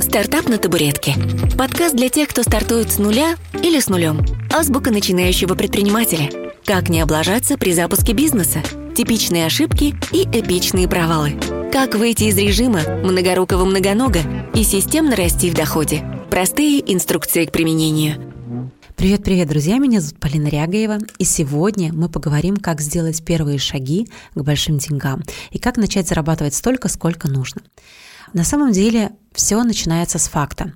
Стартап на табуретке. Подкаст для тех, кто стартует с нуля или с нулем. Азбука начинающего предпринимателя. Как не облажаться при запуске бизнеса. Типичные ошибки и эпичные провалы. Как выйти из режима многорукого многонога и системно расти в доходе. Простые инструкции к применению. Привет-привет, друзья! Меня зовут Полина Рягаева, и сегодня мы поговорим, как сделать первые шаги к большим деньгам и как начать зарабатывать столько, сколько нужно. На самом деле все начинается с факта.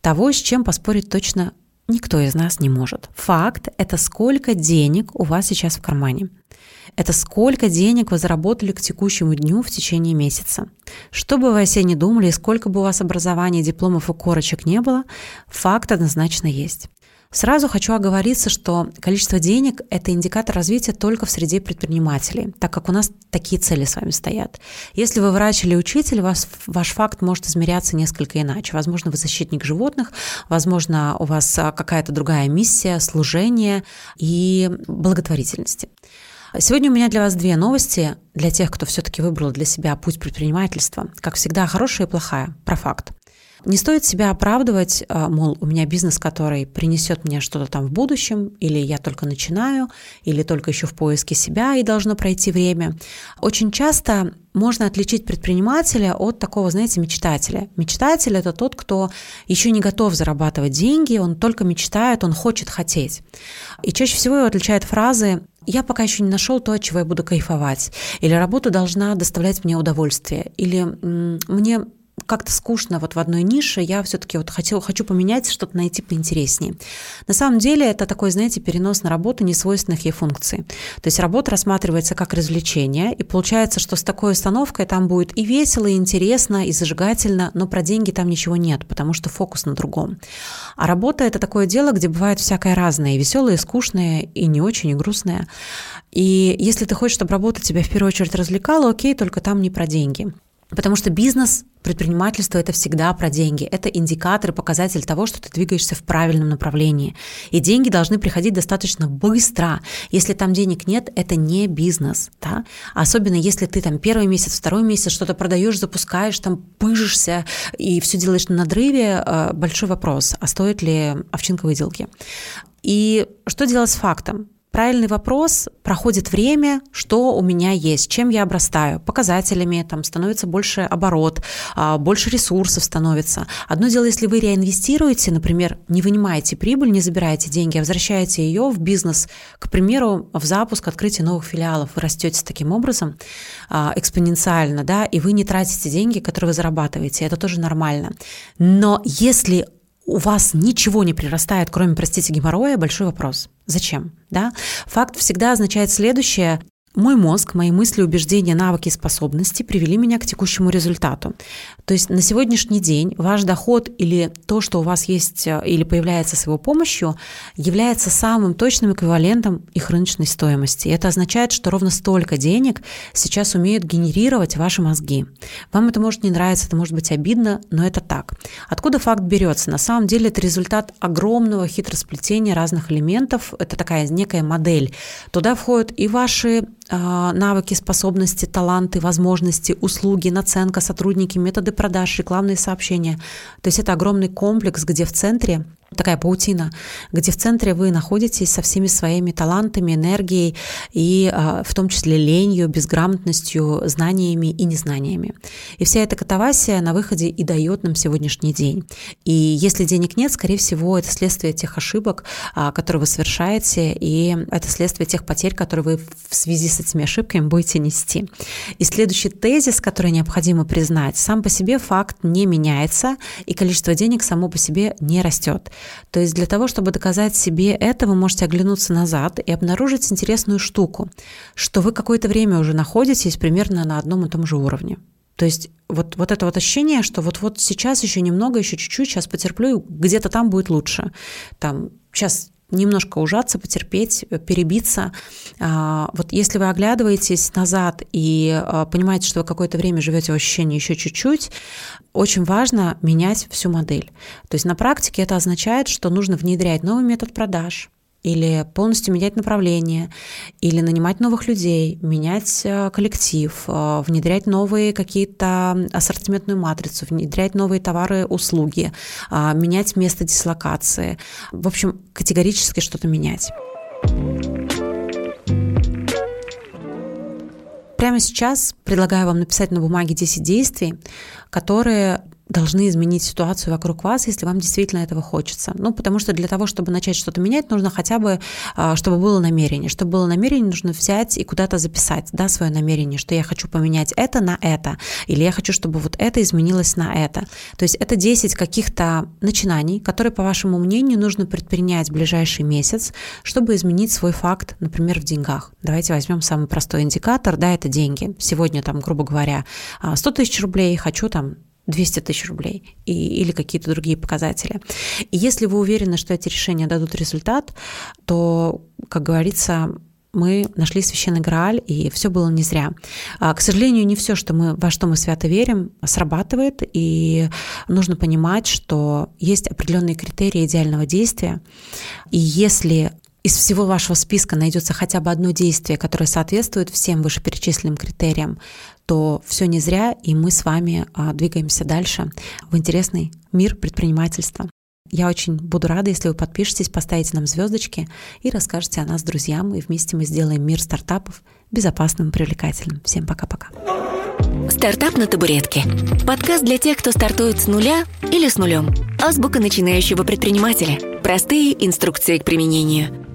Того, с чем поспорить точно никто из нас не может. Факт – это сколько денег у вас сейчас в кармане. Это сколько денег вы заработали к текущему дню в течение месяца. Что бы вы о себе не думали, и сколько бы у вас образования, дипломов и корочек не было, факт однозначно есть. Сразу хочу оговориться, что количество денег – это индикатор развития только в среде предпринимателей, так как у нас такие цели с вами стоят. Если вы врач или учитель, вас, ваш факт может измеряться несколько иначе. Возможно, вы защитник животных, возможно, у вас а, какая-то другая миссия, служение и благотворительности. Сегодня у меня для вас две новости для тех, кто все-таки выбрал для себя путь предпринимательства. Как всегда, хорошая и плохая, про факт. Не стоит себя оправдывать, а, мол, у меня бизнес, который принесет мне что-то там в будущем, или я только начинаю, или только еще в поиске себя и должно пройти время. Очень часто можно отличить предпринимателя от такого, знаете, мечтателя. Мечтатель – это тот, кто еще не готов зарабатывать деньги, он только мечтает, он хочет хотеть. И чаще всего его отличают фразы я пока еще не нашел то, от чего я буду кайфовать. Или работа должна доставлять мне удовольствие. Или мне как-то скучно вот в одной нише, я все-таки вот хочу, хочу поменять, что-то найти поинтереснее. На самом деле это такой, знаете, перенос на работу несвойственных ей функций. То есть работа рассматривается как развлечение, и получается, что с такой установкой там будет и весело, и интересно, и зажигательно, но про деньги там ничего нет, потому что фокус на другом. А работа – это такое дело, где бывает всякое разное, и веселое, и скучное, и не очень, и грустное. И если ты хочешь, чтобы работа тебя в первую очередь развлекала, окей, только там не про деньги. Потому что бизнес, предпринимательство – это всегда про деньги. Это индикатор и показатель того, что ты двигаешься в правильном направлении. И деньги должны приходить достаточно быстро. Если там денег нет, это не бизнес. Да? Особенно если ты там первый месяц, второй месяц что-то продаешь, запускаешь, там пыжишься и все делаешь на надрыве, э, большой вопрос, а стоит ли овчинка выделки. И что делать с фактом? Правильный вопрос, проходит время, что у меня есть, чем я обрастаю, показателями, там становится больше оборот, а, больше ресурсов становится. Одно дело, если вы реинвестируете, например, не вынимаете прибыль, не забираете деньги, а возвращаете ее в бизнес, к примеру, в запуск, открытие новых филиалов, вы растете таким образом а, экспоненциально, да, и вы не тратите деньги, которые вы зарабатываете, это тоже нормально. Но если у вас ничего не прирастает, кроме, простите, геморроя, большой вопрос. Зачем? Да? Факт всегда означает следующее. Мой мозг, мои мысли, убеждения, навыки способности привели меня к текущему результату. То есть на сегодняшний день ваш доход или то, что у вас есть э, или появляется с его помощью, является самым точным эквивалентом их рыночной стоимости. И это означает, что ровно столько денег сейчас умеют генерировать ваши мозги. Вам это может не нравиться, это может быть обидно, но это так. Откуда факт берется? На самом деле это результат огромного хитросплетения разных элементов. Это такая некая модель. Туда входят и ваши навыки, способности, таланты, возможности, услуги, наценка, сотрудники, методы продаж, рекламные сообщения. То есть это огромный комплекс, где в центре такая паутина, где в центре вы находитесь со всеми своими талантами, энергией и а, в том числе ленью, безграмотностью, знаниями и незнаниями. И вся эта катавасия на выходе и дает нам сегодняшний день. И если денег нет, скорее всего, это следствие тех ошибок, а, которые вы совершаете, и это следствие тех потерь, которые вы в связи с этими ошибками будете нести. И следующий тезис, который необходимо признать, сам по себе факт не меняется, и количество денег само по себе не растет. То есть для того, чтобы доказать себе это, вы можете оглянуться назад и обнаружить интересную штуку, что вы какое-то время уже находитесь примерно на одном и том же уровне. То есть вот, вот это вот ощущение, что вот-вот сейчас еще немного, еще чуть-чуть, сейчас потерплю, где-то там будет лучше. Там сейчас немножко ужаться, потерпеть, э, перебиться. А, вот если вы оглядываетесь назад и а, понимаете, что вы какое-то время живете в ощущении еще чуть-чуть, очень важно менять всю модель. То есть на практике это означает, что нужно внедрять новый метод продаж, или полностью менять направление, или нанимать новых людей, менять э, коллектив, э, внедрять новые какие-то ассортиментную матрицу, внедрять новые товары, услуги, а, менять место дислокации. В общем, категорически что-то менять. Прямо сейчас предлагаю вам написать на бумаге 10 действий, которые должны изменить ситуацию вокруг вас, если вам действительно этого хочется. Ну, потому что для того, чтобы начать что-то менять, нужно хотя бы, а, чтобы было намерение. Чтобы было намерение, нужно взять и куда-то записать, да, свое намерение, что я хочу поменять это на это, или я хочу, чтобы вот это изменилось на это. То есть это 10 каких-то начинаний, которые, по вашему мнению, нужно предпринять в ближайший месяц, чтобы изменить свой факт, например, в деньгах. Давайте возьмем самый простой индикатор, да, это деньги. Сегодня там, грубо говоря, 100 тысяч рублей, хочу там 200 тысяч рублей и, или какие-то другие показатели. И если вы уверены, что эти решения дадут результат, то, как говорится, мы нашли священный Грааль, и все было не зря. А, к сожалению, не все, что мы, во что мы свято верим, срабатывает, и нужно понимать, что есть определенные критерии идеального действия, и если из всего вашего списка найдется хотя бы одно действие, которое соответствует всем вышеперечисленным критериям, то все не зря, и мы с вами а, двигаемся дальше в интересный мир предпринимательства. Я очень буду рада, если вы подпишетесь, поставите нам звездочки и расскажете о нас друзьям, и вместе мы сделаем мир стартапов безопасным и привлекательным. Всем пока-пока. Стартап на табуретке. Подкаст для тех, кто стартует с нуля или с нулем. Азбука начинающего предпринимателя. Простые инструкции к применению.